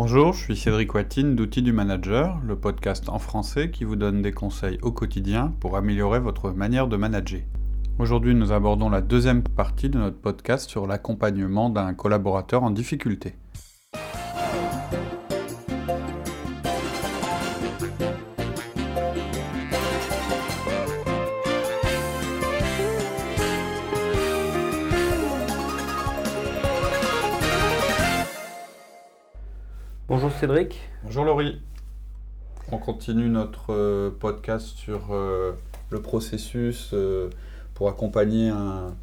Bonjour, je suis Cédric Watine d'Outils du Manager, le podcast en français qui vous donne des conseils au quotidien pour améliorer votre manière de manager. Aujourd'hui, nous abordons la deuxième partie de notre podcast sur l'accompagnement d'un collaborateur en difficulté. Cédric. Bonjour Laurie. On continue notre euh, podcast sur euh, le processus euh, pour accompagner un,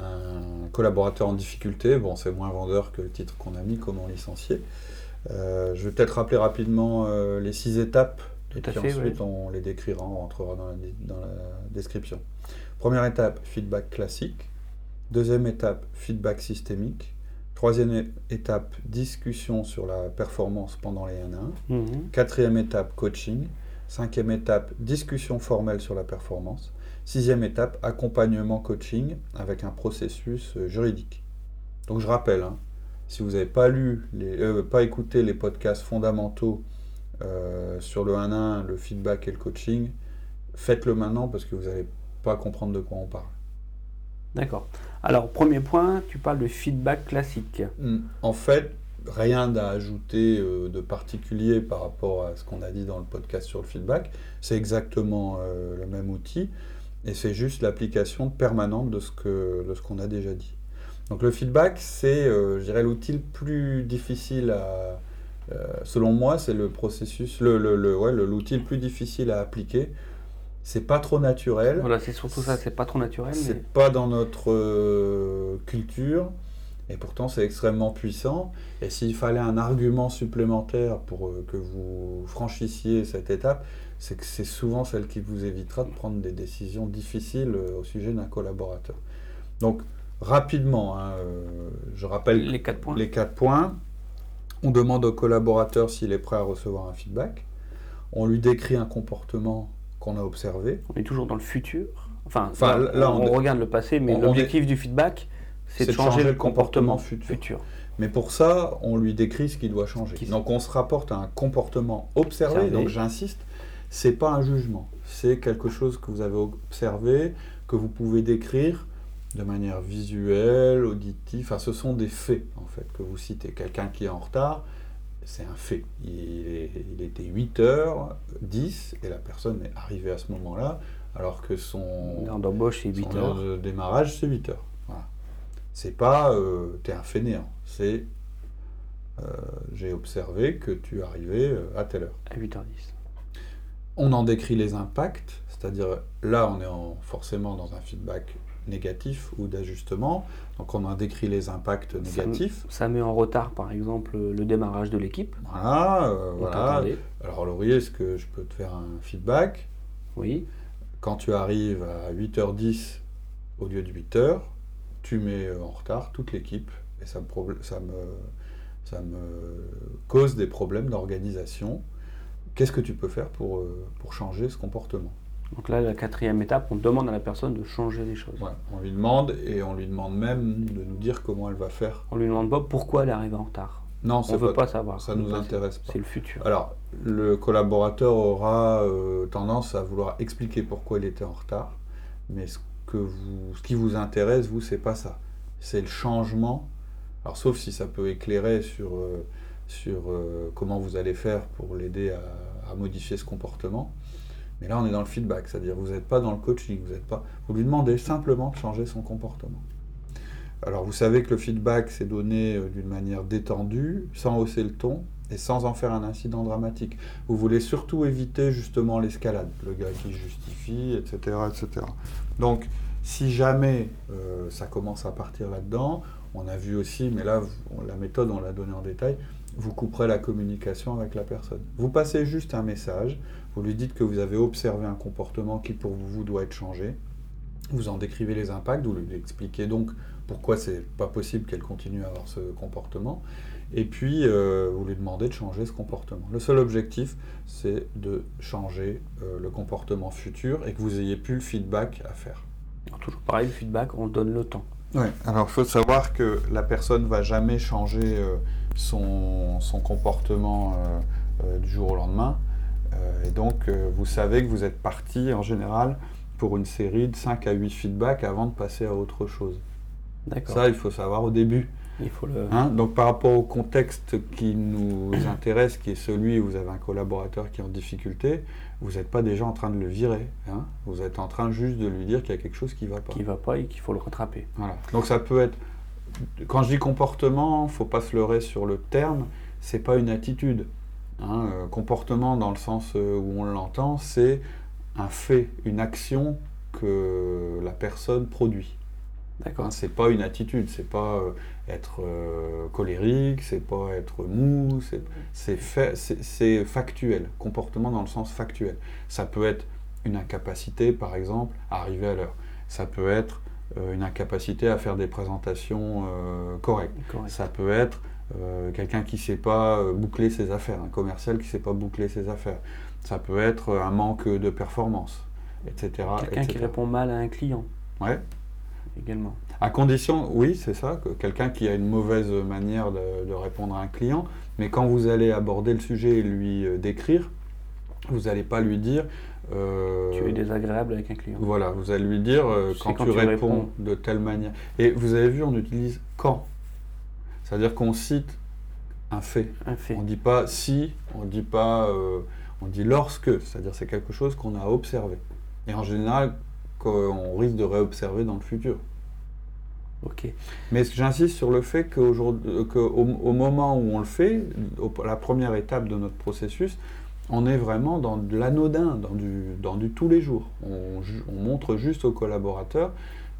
un collaborateur en difficulté. Bon, c'est moins vendeur que le titre qu'on a mis, comment licencier. je vais peut-être rappeler rapidement les six étapes et puis ensuite on les décrira, on rentrera dans la, dans la description. Première étape, feedback classique. Deuxième étape, feedback systémique. Troisième étape, discussion sur la performance pendant les 1 1. Mhm. Quatrième étape, coaching. Cinquième étape, discussion formelle sur la performance. Sixième étape, accompagnement coaching avec un processus euh, juridique. Donc je rappelle, hein, si vous n'avez pas lu, les, euh, pas écouté les podcasts fondamentaux euh, sur le 1-1, le feedback et le coaching, faites-le maintenant parce que vous n'allez pas comprendre de quoi on parle. D'accord. Alors, premier point, tu parles de feedback classique. Hmm. En fait, rien à ajouter euh, de particulier par rapport à ce qu'on a dit dans le podcast sur le feedback. C'est exactement euh, le même outil et c'est juste l'application permanente de ce qu'on a déjà dit. Donc le feedback, c'est, euh, je dirais, l'outil plus difficile à, selon moi, c'est le processus, le, le, le ouais, l'outil le plus difficile à appliquer c'est pas trop naturel. Voilà, c'est surtout ça, c'est pas trop naturel. C'est pas dans notre euh, culture, et pourtant c'est extrêmement puissant. Et s'il fallait un argument supplémentaire pour euh, que vous franchissiez cette étape, c'est que c'est souvent celle qui vous évitera de prendre des décisions difficiles euh, au sujet d'un collaborateur. Donc, rapidement, hein, je rappelle les quatre points. Les quatre points. On demande au collaborateur s'il est prêt à recevoir un feedback. On lui décrit un comportement qu'on a observé. On est toujours dans le futur. Enfin, là, on, regarde le passé, mais l'objectif du feedback, c'est de, changer, le comportement, futur. Mais pour ça, on lui décrit ce qui doit changer. Donc on se rapporte à un comportement observé. Donc j'insiste, c'est pas un jugement, c'est quelque chose que vous avez observé, que vous pouvez décrire de manière visuelle, auditive. Enfin, ce sont des faits en fait que vous citez. Quelqu'un qui est en retard, c'est un fait. Il, était 8h10 et la personne est arrivée à ce moment-là, alors que son d'embauche c'est 8 heures. de démarrage c'est 8 h Voilà. C'est pas euh, t'es un fainéant, c'est euh, j'ai observé que tu arrivais euh, à telle heure. À 8h10. On en décrit les impacts, c'est-à-dire là on est forcément dans un feedback négatif ou d'ajustement. Donc on a décrit les impacts négatifs. Ça, met en retard par exemple le démarrage de l'équipe. Voilà, euh, voilà. Alors Laurie, est-ce que je peux te faire un feedback? Oui. Quand tu arrives à 8h10 au lieu de 8h, tu mets euh, en retard toute l'équipe et ça me, ça, me, ça me cause des problèmes d'organisation. Qu'est-ce que tu peux faire pour, euh, pour changer ce comportement? Donc là, la quatrième étape, on demande à la personne de changer les choses. on lui demande et on lui demande même de nous dire comment elle va faire. On lui demande pas pourquoi elle arrive en retard. Non, on ne veut pas, savoir. Ça ne nous intéresse pas. C'est le futur. Alors, le collaborateur aura euh, tendance à vouloir expliquer pourquoi il était en retard, mais ce, que vous, ce qui vous intéresse, vous, c'est pas ça. C'est le changement. Alors, sauf si ça peut éclairer sur, euh, sur euh, comment vous allez faire pour l'aider à, à modifier ce comportement. Mais là, on est dans le feedback, c'est-à-dire vous n'êtes pas dans le coaching, vous êtes pas. Vous lui demandez simplement de changer son comportement. Alors, vous savez que le feedback, c'est donné euh, d'une manière détendue, sans hausser le ton et sans en faire un incident dramatique. Vous voulez surtout éviter justement l'escalade, le gars qui justifie, etc., etc. Donc, si jamais euh, ça commence à partir là-dedans, on a vu aussi, mais là, la méthode, on l'a donnée en détail, vous couperez la communication avec la personne. Vous passez juste un message, vous lui dites que vous avez observé un comportement qui pour vous doit être changé, vous en décrivez les impacts, vous lui expliquez donc pourquoi c'est pas possible qu'elle continue à avoir ce comportement, et puis euh, vous lui demandez de changer ce comportement. Le seul objectif, c'est de changer euh, le comportement futur et que vous ayez plus le feedback à faire. toujours pareil, le feedback, on donne le temps. Oui, alors il faut savoir que la personne va jamais changer. Euh, son, son comportement du jour au lendemain. et donc, vous savez que vous êtes parti en général pour une série de 5 à 8 feedbacks avant de passer à autre chose. Ça, il faut savoir au début. Il faut le... Hein, donc par rapport au contexte qui nous intéresse, qui est celui où vous avez un collaborateur qui est en difficulté, vous n'êtes pas déjà en train de le virer. Hein. vous êtes en train juste de lui dire qu'il y a quelque chose qui ne va pas. Qui ne va pas et qu'il faut le rattraper. Voilà. Donc ça peut être... Quand je dis comportement, il ne faut pas se leurrer sur le terme, c'est pas une attitude. Hein. Euh, comportement dans le sens euh, où on l'entend, c'est un fait, une action que la personne produit. D'accord. Hein, c'est pas une attitude, c'est pas euh, être euh, colérique, c'est pas être mou, c'est factuel, comportement dans le sens factuel. Ça peut être une incapacité, par exemple, à arriver à l'heure. Ça peut être une incapacité à faire des présentations correctes. Ça peut être quelqu'un qui ne sait pas boucler ses affaires, un commercial qui ne sait pas boucler ses affaires. Ça peut être un manque de performance, etc. Quelqu'un qui répond mal à un client. Ouais. Également. À condition, oui, c'est ça, que quelqu'un qui a une mauvaise manière de, répondre à un client, mais quand vous allez aborder le sujet et lui euh, décrire, vous n'allez pas lui dire. Euh, tu es désagréable avec un client. Voilà, vous allez lui dire euh, quand, tu, réponds, de telle manière. Et vous avez vu, on utilise quand? C'est-à-dire qu'on cite un fait. Un fait. On ne dit pas si, on ne dit pas. On dit lorsque, c'est-à-dire c'est quelque chose qu'on a observé. Et en général, qu'on risque de réobserver dans le futur. Ok. Mais j'insiste sur le fait qu'au au moment où on le fait, la première étape de notre processus, on est vraiment dans de l'anodin, dans du, dans du tous les jours. On, montre juste au collaborateur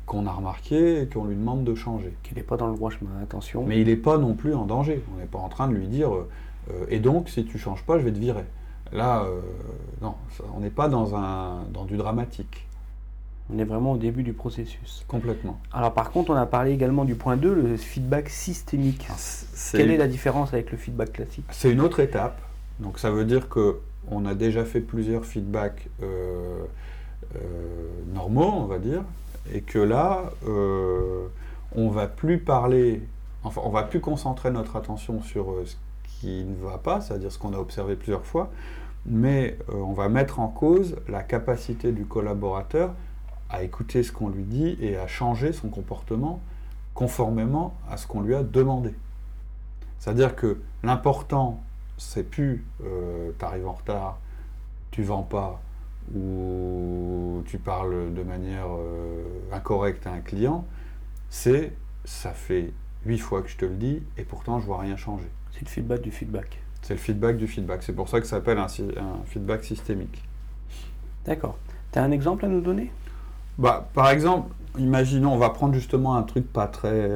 qu'on a remarqué et qu'on lui demande de changer. Qu'il n'est pas dans le droit chemin, attention. Mais il n'est pas non plus en danger. On n'est pas en train de lui dire euh, et donc si tu changes pas, je vais te virer. Là, euh, non, on n'est pas dans, un, dans du dramatique. On est vraiment au début du processus. Complètement. Alors par contre, on a parlé également du point 2, le feedback systémique. Ah, Quelle est la différence avec le feedback classique? C'est une autre étape. Donc ça veut dire que on a déjà fait plusieurs feedbacks euh, euh, normaux, on va dire, et que là, euh, on va plus parler, enfin, on va plus concentrer notre attention sur ce qui ne va pas, c'est-à-dire ce qu'on a observé plusieurs fois, mais on va mettre en cause la capacité du collaborateur à écouter ce qu'on lui dit et à changer son comportement conformément à ce qu'on lui a demandé. C'est-à-dire que l'important, c'est plus euh, tu arrives en retard, tu vends pas ou tu parles de manière euh, incorrecte à un client, c'est ça fait huit fois que je te le dis et pourtant je vois rien changer. C'est le feedback du feedback. C'est le feedback du feedback. C'est pour ça que ça s'appelle un, un feedback systémique. D'accord. Tu as un exemple à nous donner? Bah, par exemple, imaginons, on va prendre justement un truc pas très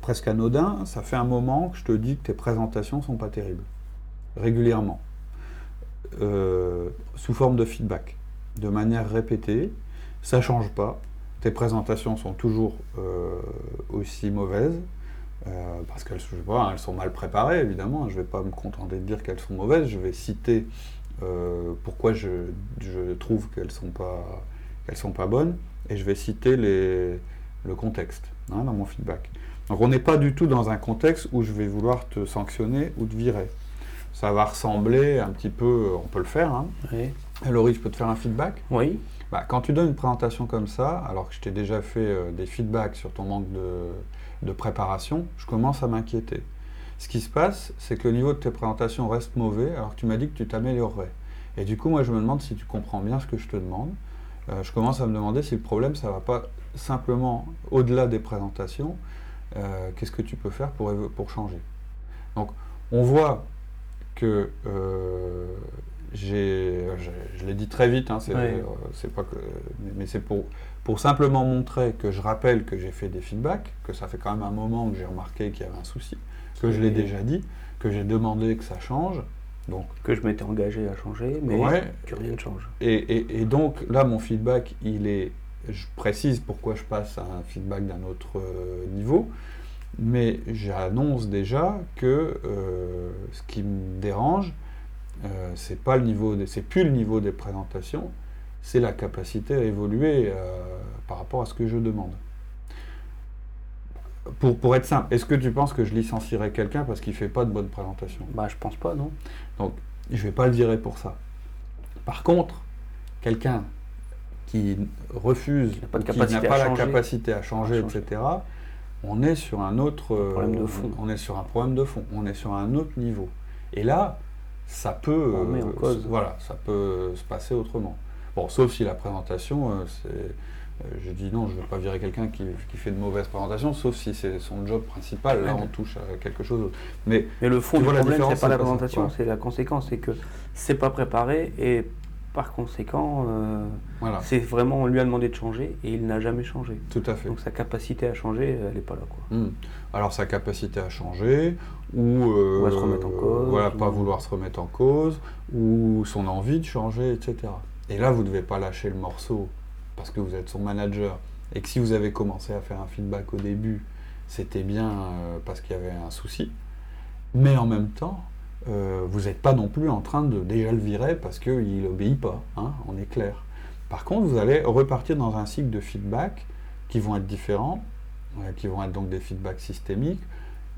presque anodin. Ça fait un moment que je te dis que tes présentations sont pas terribles, régulièrement, euh, sous forme de feedback, de manière répétée. Ça change pas. Tes présentations sont toujours euh, aussi mauvaises. Euh, parce qu'elles elles sont mal préparées, évidemment. Je ne vais pas me contenter de dire qu'elles sont mauvaises. Je vais citer pourquoi je, trouve qu'elles ne sont, pas, bonnes et je vais citer le contexte hein, dans mon feedback. Donc on n'est pas du tout dans un contexte où je vais vouloir te sanctionner ou te virer. Ça va ressembler un petit peu, on peut le faire. Hein. Oui. Laurie, je peux te faire un feedback? Oui. Bah, quand tu donnes une présentation comme ça, alors que je t'ai déjà fait euh, des feedbacks sur ton manque de, de préparation, je commence à m'inquiéter. Ce qui se passe, c'est que le niveau de tes présentations reste mauvais alors que tu m'as dit que tu t'améliorerais. Et du coup, moi, je me demande si tu comprends bien ce que je te demande. Euh, je commence à me demander si le problème, ça ne va pas simplement au-delà des présentations. Euh, qu'est-ce que tu peux faire pour, pour changer? Donc, on voit que euh, j'ai, je, l'ai dit très vite, hein, c'est, pas que, mais c'est pour, pour simplement montrer que je rappelle que j'ai fait des feedbacks, que ça fait quand même un moment que j'ai remarqué qu'il y avait un souci, que je l'ai déjà dit, que j'ai demandé que ça change, donc, que je m'étais engagé à changer, mais que rien ne change. Et, donc là, mon feedback, il est, je précise pourquoi je passe à un feedback d'un autre euh, niveau, mais j'annonce déjà que euh, ce qui me dérange, euh, c'est pas le niveau, c'est plus le niveau des présentations, c'est la capacité à évoluer par rapport à ce que je demande. pour, pour être simple, est-ce que tu penses que je licencierais quelqu'un parce qu'il ne fait pas de bonne présentation Bah, je pense pas, non. Donc, je ne vais pas le virer pour ça. Par contre, quelqu'un qui refuse, qui n'a pas, la capacité à changer, etc., on est sur un autre problème de fond. On est sur un problème de fond. On est sur un autre niveau. Et là, ça peut, voilà, ça peut se passer autrement. Bon, sauf si la présentation, euh, c'est, euh, je dis non, je ne veux pas virer quelqu'un qui, fait de mauvaises présentations, sauf si c'est son job principal. Là, on touche à quelque chose d'autre. Mais, Mais le fond du problème, c'est pas la présentation, c'est la conséquence, c'est que c'est pas préparé et par conséquent, euh, voilà. c'est vraiment, on lui a demandé de changer et il n'a jamais changé. Tout à fait. Donc sa capacité à changer, elle n'est pas là. Quoi. Hmm. Alors sa capacité à changer, ou, euh, se remettre en cause. Voilà, pas vouloir se remettre en cause, ou son envie de changer, etc. Et là, vous ne devez pas lâcher le morceau parce que vous êtes son manager. Et que si vous avez commencé à faire un feedback au début, c'était bien euh, parce qu'il y avait un souci. Mais en même temps, euh, vous n'êtes pas non plus en train de déjà le virer parce qu'il n'obéit pas, hein, on est clair. Par contre, vous allez repartir dans un cycle de feedback qui vont être différents, euh, qui vont être donc des feedbacks systémiques,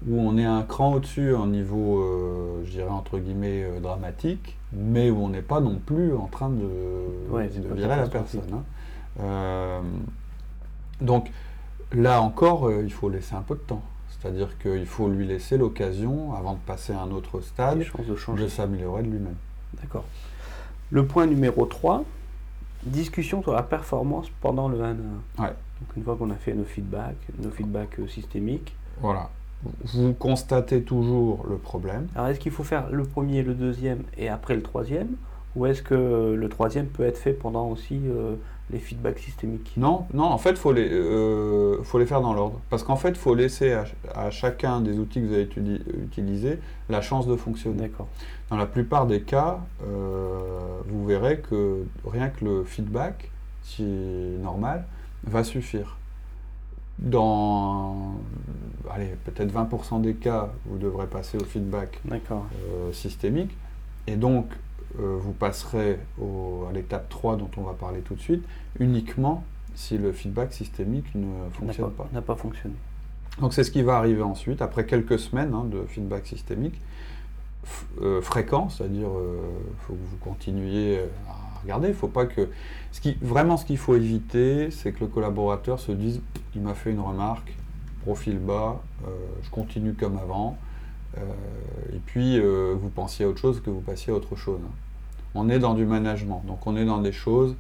où on est un cran au-dessus en niveau, euh, je dirais entre guillemets, dramatique, mais où on n'est pas non plus en train de, virer la personne. Hein. donc là encore, il faut laisser un peu de temps. C'est-à-dire qu'il faut lui laisser l'occasion, avant de passer à un autre stade, de, s'améliorer de lui-même. D'accord. Le point numéro 3, discussion sur la performance pendant le 1 1. Donc une fois qu'on a fait nos feedbacks, nos feedbacks euh, systémiques. Voilà. Vous constatez toujours le problème. Alors est-ce qu'il faut faire le premier, le deuxième et après le troisième Ou est-ce que le troisième peut être fait pendant aussi euh, les feedbacks systémiques? Non, non, en fait, il faut, les, euh, faut les faire dans l'ordre. Parce qu'en fait, il faut laisser à, chacun des outils que vous avez utilisés la chance de fonctionner. D'accord. Dans la plupart des cas, euh, vous verrez que rien que le feedback, si normal, va suffire. Dans allez, peut-être 20% des cas, vous devrez passer au feedback euh, systémique. Et donc, euh, vous passerez à l'étape 3 dont on va parler tout de suite, uniquement si le feedback systémique ne fonctionne pas. N'a pas fonctionné. Donc c'est ce qui va arriver ensuite, après quelques semaines hein, de feedback systémique, euh, fréquent, c'est-à-dire euh, faut que vous continuiez à regarder, il faut pas que... Ce qui, vraiment ce qu'il faut éviter, c'est que le collaborateur se dise, il m'a fait une remarque, profil bas, je continue comme avant, euh, et puis, euh, vous pensiez à autre chose que vous passiez à autre chose. On est dans du management, donc on est dans des choses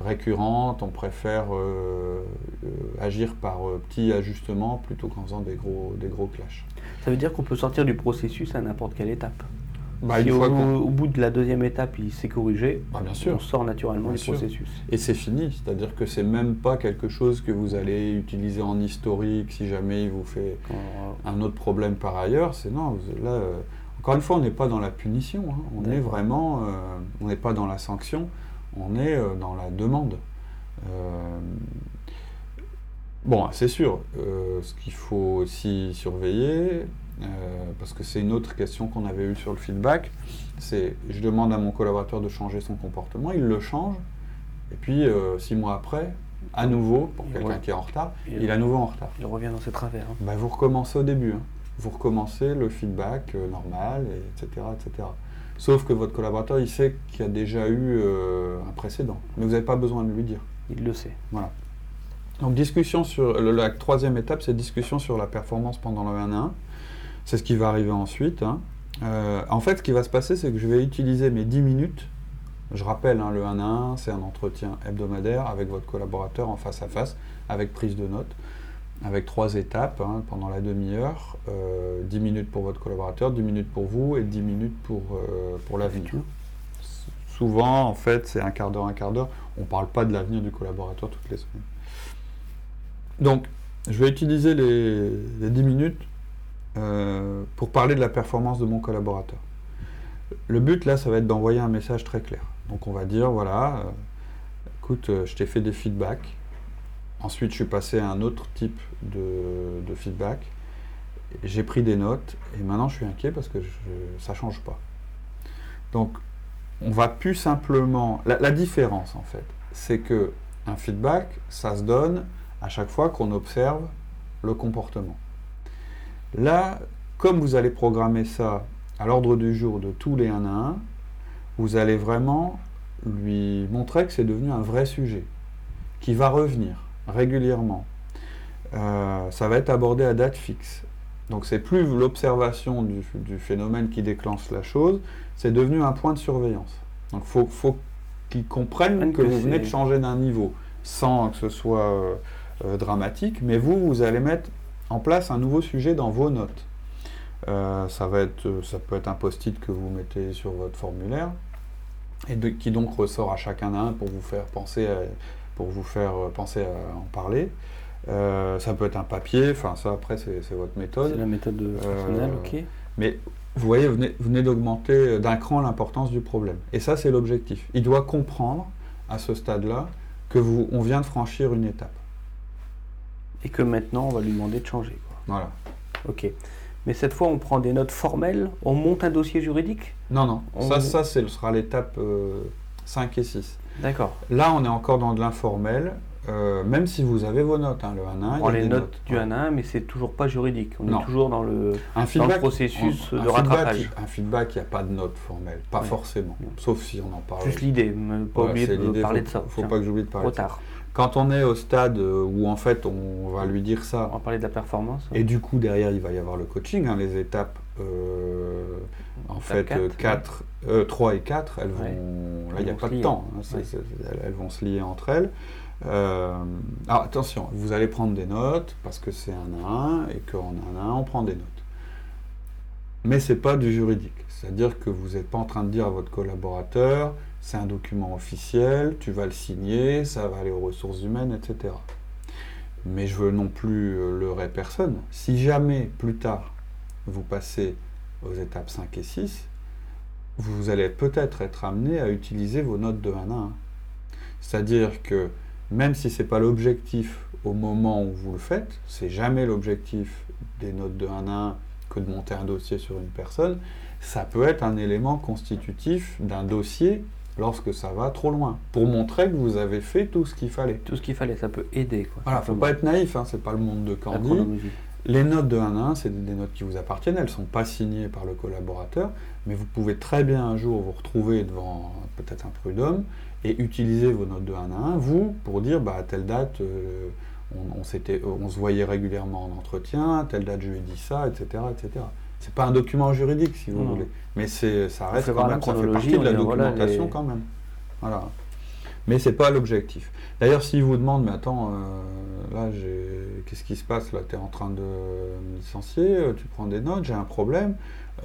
récurrentes, on préfère euh, agir par petits ajustements plutôt qu'en faisant des gros, des gros clashs. Ça veut dire qu'on peut sortir du processus à n'importe quelle étape bah, si au, bout de la deuxième étape, il s'est corrigé, ah, bien sûr. on sort naturellement du processus. Et c'est fini, c'est-à-dire que c'est même pas quelque chose que vous allez utiliser en historique si jamais il vous fait un autre problème par ailleurs. C'est non, là, euh, encore une fois, on n'est pas dans la punition, hein. on est vraiment, euh, on n'est pas dans la sanction, on est euh, dans la demande. bon, c'est sûr, ce qu'il faut aussi surveiller, euh, parce que c'est une autre question qu'on avait eue sur le feedback, c'est je demande à mon collaborateur de changer son comportement, il le change, et puis euh, six mois après, à nouveau, pour quelqu'un qui est en retard, il, est à nouveau en retard. Il revient dans ses travers. Hein. Bah, vous recommencez au début, hein. vous recommencez le feedback euh, normal, etc., etc. Sauf que votre collaborateur, il sait qu'il y a déjà eu un précédent, mais vous n'avez pas besoin de lui dire. Il le sait. Voilà. Donc discussion sur la troisième étape, c'est discussion sur la performance pendant le 1 1. C'est ce qui va arriver ensuite. Hein. Euh, en fait, ce qui va se passer, c'est que je vais utiliser mes 10 minutes. Je rappelle, hein, le 1 à 1, c'est un entretien hebdomadaire avec votre collaborateur en face à face, avec prise de notes, avec trois étapes hein, pendant la demi-heure. 10 euh, minutes pour votre collaborateur, 10 minutes pour vous et 10 minutes pour, euh, pour l'avenir. Souvent, en fait, c'est un quart d'heure, un quart d'heure. On ne parle pas de l'avenir du collaborateur toutes les semaines. Donc, je vais utiliser les, les 10 minutes euh, pour parler de la performance de mon collaborateur. Le but là, ça va être d'envoyer un message très clair. Donc on va dire, voilà, euh, écoute, euh, je t'ai fait des feedbacks. Ensuite, je suis passé à un autre type de, feedback. J'ai pris des notes et maintenant je suis inquiet parce que ça ne change pas. Donc, on va plus simplement. La, la différence en fait, c'est que un feedback, ça se donne à chaque fois qu'on observe le comportement. Là, comme vous allez programmer ça à l'ordre du jour de tous les 1 à 1, vous allez vraiment lui montrer que c'est devenu un vrai sujet, qui va revenir régulièrement. Euh, ça va être abordé à date fixe. Donc c'est plus l'observation du, phénomène qui déclenche la chose, c'est devenu un point de surveillance. Donc il faut, faut qu'ils comprennent que, vous venez de changer d'un niveau, sans que ce soit euh, euh, dramatique, mais vous, vous allez mettre en place un nouveau sujet dans vos notes. ça, va être, ça peut être un post-it que vous mettez sur votre formulaire, et qui donc ressort à chacun d'un pour vous faire penser pour vous faire penser à en parler. Euh, ça peut être un papier, enfin ça après c'est votre méthode. C'est la méthode personnelle, euh, ok. Mais vous voyez, vous venez, d'augmenter d'un cran l'importance du problème. Et ça c'est l'objectif. Il doit comprendre à ce stade-là que vous, on vient de franchir une étape. Et que maintenant on va lui demander de changer. Voilà. Ok. Mais cette fois, on prend des notes formelles, on monte un dossier juridique? Non, non. Ça, ça ce sera l'étape 5 euh, et 6. D'accord. Là, on est encore dans de l'informel. Euh, même si vous avez vos notes, hein, le 1 1 On les notes, du 1 1 mais c'est toujours pas juridique. On est toujours dans le, processus de rattrapage. un feedback, il n'y a pas de note formelle, pas forcément, sauf si on en parle. Juste l'idée, pas oublier de parler de ça. Il ne faut pas que j'oublie de parler de ça. Quand on est au stade euh, où en fait on va lui dire ça. On va parler de la performance. Et du coup derrière il va y avoir le coaching, hein, les étapes euh, en fait 4, 3 et 4, elles vont, là il n'y a pas de temps, hein, elles vont se lier entre elles. Euh, alors attention, vous allez prendre des notes parce que c'est un à un et qu'en un à un, on prend des notes. Mais ce n'est pas du juridique. C'est-à-dire que vous n'êtes pas en train de dire à votre collaborateur, c'est un document officiel, tu vas le signer, ça va aller aux ressources humaines, etc. Mais je veux non plus euh, leurrer personne. Si jamais plus tard vous passez aux étapes 5 et 6, vous allez peut-être être amené à utiliser vos notes de 1 à 1. C'est-à-dire que même si ce n'est pas l'objectif au moment où vous le faites, c'est jamais l'objectif des notes de 1 à 1 que de monter un dossier sur une personne, ça peut être un élément constitutif d'un dossier lorsque ça va trop loin, pour montrer que vous avez fait tout ce qu'il fallait. Tout ce qu'il fallait, ça peut aider. Quoi, voilà, faut pas être naïf, hein, c'est pas le monde de Candy. Les notes de 1 à 1, c'est des notes qui vous appartiennent, elles ne sont pas signées par le collaborateur, mais vous pouvez très bien un jour vous retrouver devant peut-être un prud'homme et utiliser vos notes de 1 à 1, vous, pour dire bah, à telle date, euh, on, on, se voyait régulièrement en entretien, à telle date je lui ai dit ça, etc. etc. C'est pas un document juridique, si vous voulez, mais ça reste quand même, ça fait partie de la documentation quand même. Voilà. Mais c'est pas l'objectif. D'ailleurs, s'il vous demande, mais attends, euh, là, qu'est-ce qui se passe Là, tu es en train de me licencier, euh, tu prends des notes, j'ai un problème.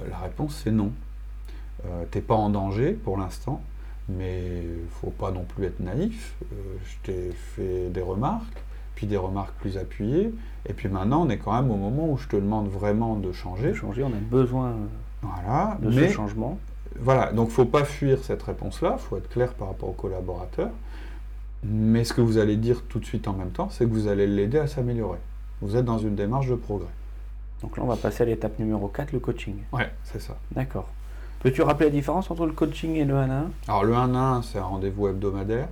la réponse, c'est non. tu n'es pas en danger pour l'instant mais il faut pas non plus être naïf. Euh, je t'ai fait des remarques, puis des remarques plus appuyées, et puis maintenant on est quand même au moment où je te demande vraiment de changer. De changer, on a besoin voilà, de ce changement. Voilà, donc il ne faut pas fuir cette réponse-là, il faut être clair par rapport au collaborateur. Mais ce que vous allez dire tout de suite en même temps, c'est que vous allez l'aider à s'améliorer. Vous êtes dans une démarche de progrès. Donc là, on va passer à l'étape numéro 4, le coaching. Ouais, c'est ça. D'accord. Peux-tu rappeler la différence entre le coaching et le 1 1 Alors le 1 1, c'est un rendez-vous hebdomadaire.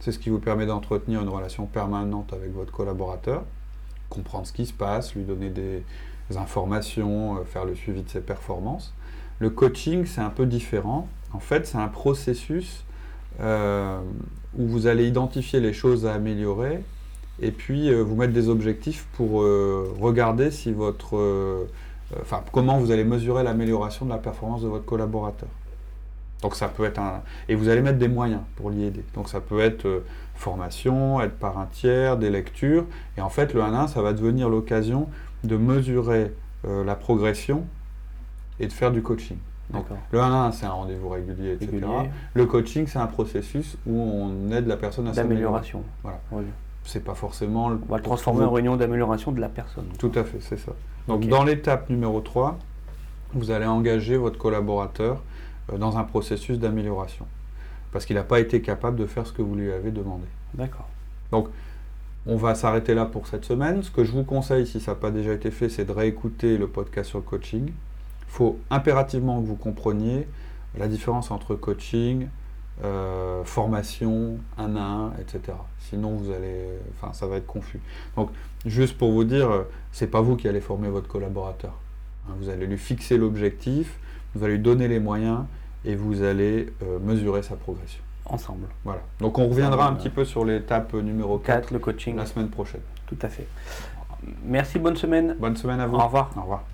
C'est ce qui vous permet d'entretenir une relation permanente avec votre collaborateur, comprendre ce qui se passe, lui donner des informations, euh, faire le suivi de ses performances. Le coaching, c'est un peu différent. En fait, c'est un processus euh, où vous allez identifier les choses à améliorer et puis euh, vous mettre des objectifs pour regarder si votre euh, enfin, comment vous allez mesurer l'amélioration de la performance de votre collaborateur. Donc ça peut être un... Et vous allez mettre des moyens pour l'y aider. Donc ça peut être euh, formation, être par un tiers, des lectures. Et en fait, le 1 1, ça va devenir l'occasion de mesurer euh, la progression et de faire du coaching. le 1 1, c'est un rendez-vous régulier, etc. Le coaching, c'est un processus où on aide la personne à s'améliorer. D'amélioration. Voilà. C'est pas forcément... On va le transformer en réunion d'amélioration de la personne. Tout à fait, c'est ça. Donc dans l'étape numéro 3, vous allez engager votre collaborateur euh, dans un processus d'amélioration. Parce qu'il n'a pas été capable de faire ce que vous lui avez demandé. D'accord. Donc on va s'arrêter là pour cette semaine. Ce que je vous conseille, si ça n'a pas déjà été fait, c'est de réécouter le podcast sur le coaching. Il faut impérativement que vous compreniez la différence entre coaching, euh, formation, un à un, etc. Sinon, vous allez, enfin, ça va être confus. Donc, juste pour vous dire, c'est pas vous qui allez former votre collaborateur. Hein, vous allez lui fixer l'objectif, vous allez lui donner les moyens et vous allez euh, mesurer sa progression. Ensemble. Voilà. Donc, on reviendra un petit peu sur l'étape numéro 4, le coaching. la semaine prochaine. Tout à fait. Merci, bonne semaine. Bonne semaine à vous. Au revoir. Au revoir.